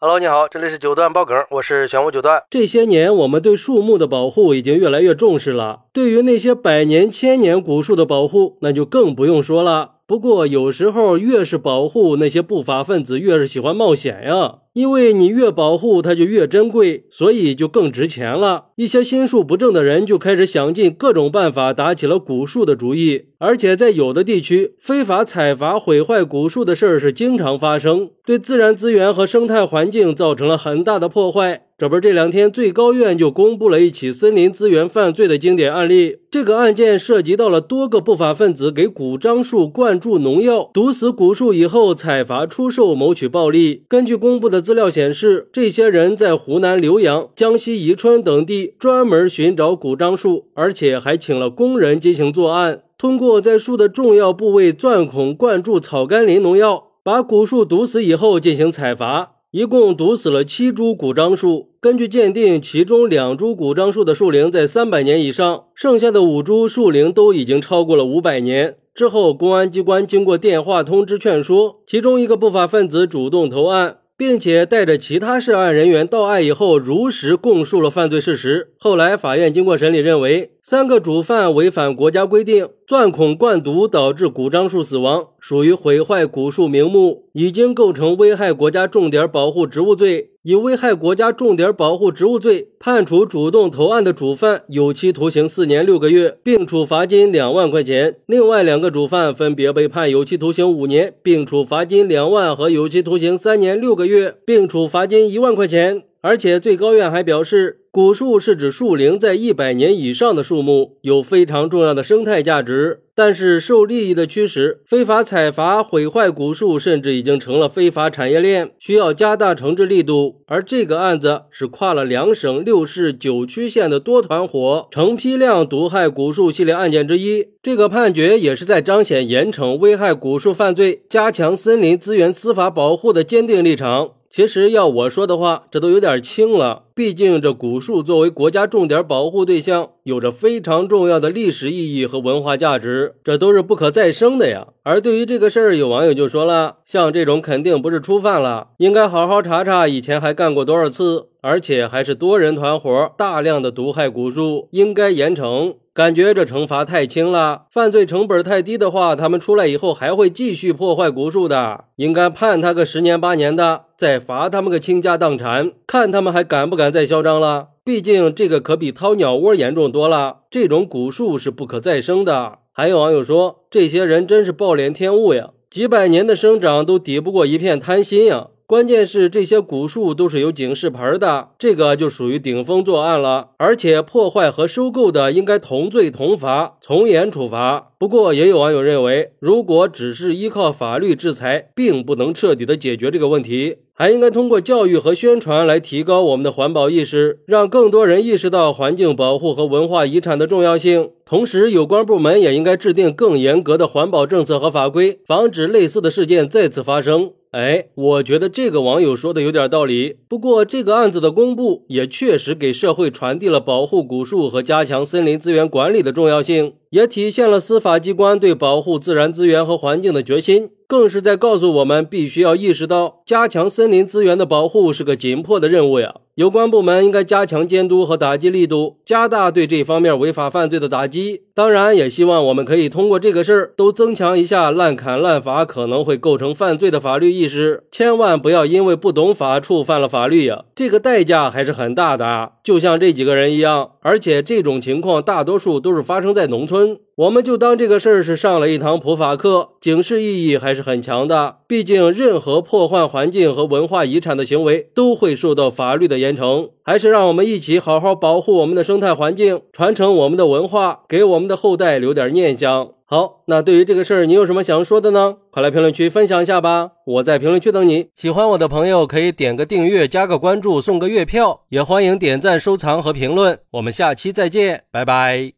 Hello，你好，这里是九段爆梗，我是玄武九段。这些年，我们对树木的保护已经越来越重视了。对于那些百年、千年古树的保护，那就更不用说了。不过，有时候越是保护那些不法分子，越是喜欢冒险呀。因为你越保护它就越珍贵，所以就更值钱了。一些心术不正的人就开始想尽各种办法打起了古树的主意，而且在有的地区，非法采伐毁坏古树的事儿是经常发生，对自然资源和生态环境造成了很大的破坏。这不，这两天最高院就公布了一起森林资源犯罪的经典案例。这个案件涉及到了多个不法分子给古樟树灌注农药，毒死古树以后采伐出售，谋取暴利。根据公布的资料显示，这些人在湖南浏阳、江西宜春等地专门寻找古樟树，而且还请了工人进行作案。通过在树的重要部位钻孔灌注草甘膦农药，把古树毒死以后进行采伐。一共毒死了七株古樟树。根据鉴定，其中两株古樟树的树龄在三百年以上，剩下的五株树龄都已经超过了五百年。之后，公安机关经过电话通知劝说，其中一个不法分子主动投案。并且带着其他涉案人员到案以后，如实供述了犯罪事实。后来，法院经过审理，认为三个主犯违反国家规定，钻孔灌毒导致古樟树死亡，属于毁坏古树名木，已经构成危害国家重点保护植物罪。以危害国家重点保护植物罪判处主动投案的主犯有期徒刑四年六个月，并处罚金两万块钱。另外两个主犯分别被判有期徒刑五年，并处罚金两万和有期徒刑三年六个月，并处罚金一万块钱。而且最高院还表示，古树是指树龄在一百年以上的树木，有非常重要的生态价值。但是受利益的驱使，非法采伐毁坏古树，甚至已经成了非法产业链，需要加大惩治力度。而这个案子是跨了两省六市九区县的多团伙，成批量毒害古树系列案件之一。这个判决也是在彰显严惩危害古树犯罪、加强森林资源司法保护的坚定立场。其实要我说的话，这都有点轻了。毕竟这古树作为国家重点保护对象，有着非常重要的历史意义和文化价值，这都是不可再生的呀。而对于这个事儿，有网友就说了，像这种肯定不是初犯了，应该好好查查以前还干过多少次，而且还是多人团伙大量的毒害古树，应该严惩。感觉这惩罚太轻了，犯罪成本太低的话，他们出来以后还会继续破坏古树的。应该判他个十年八年的，再罚他们个倾家荡产，看他们还敢不敢再嚣张了。毕竟这个可比掏鸟窝严重多了，这种古树是不可再生的。还有网友说，这些人真是暴殄天物呀，几百年的生长都抵不过一片贪心呀。关键是这些古树都是有警示牌的，这个就属于顶风作案了。而且破坏和收购的应该同罪同罚，从严处罚。不过也有网友认为，如果只是依靠法律制裁，并不能彻底的解决这个问题，还应该通过教育和宣传来提高我们的环保意识，让更多人意识到环境保护和文化遗产的重要性。同时，有关部门也应该制定更严格的环保政策和法规，防止类似的事件再次发生。哎，我觉得这个网友说的有点道理。不过，这个案子的公布也确实给社会传递了保护古树和加强森林资源管理的重要性，也体现了司法机关对保护自然资源和环境的决心。更是在告诉我们，必须要意识到加强森林资源的保护是个紧迫的任务呀！有关部门应该加强监督和打击力度，加大对这方面违法犯罪的打击。当然，也希望我们可以通过这个事儿，都增强一下滥砍滥伐可能会构成犯罪的法律意识，千万不要因为不懂法触犯了法律呀！这个代价还是很大的，就像这几个人一样。而且这种情况大多数都是发生在农村我们就当这个事儿是上了一堂普法课，警示意义还是很强的。毕竟，任何破坏环境和文化遗产的行为都会受到法律的严惩。还是让我们一起好好保护我们的生态环境，传承我们的文化，给我们的后代留点念想。好，那对于这个事儿，你有什么想说的呢？快来评论区分享一下吧！我在评论区等你。喜欢我的朋友可以点个订阅，加个关注，送个月票，也欢迎点赞、收藏和评论。我们下期再见，拜拜。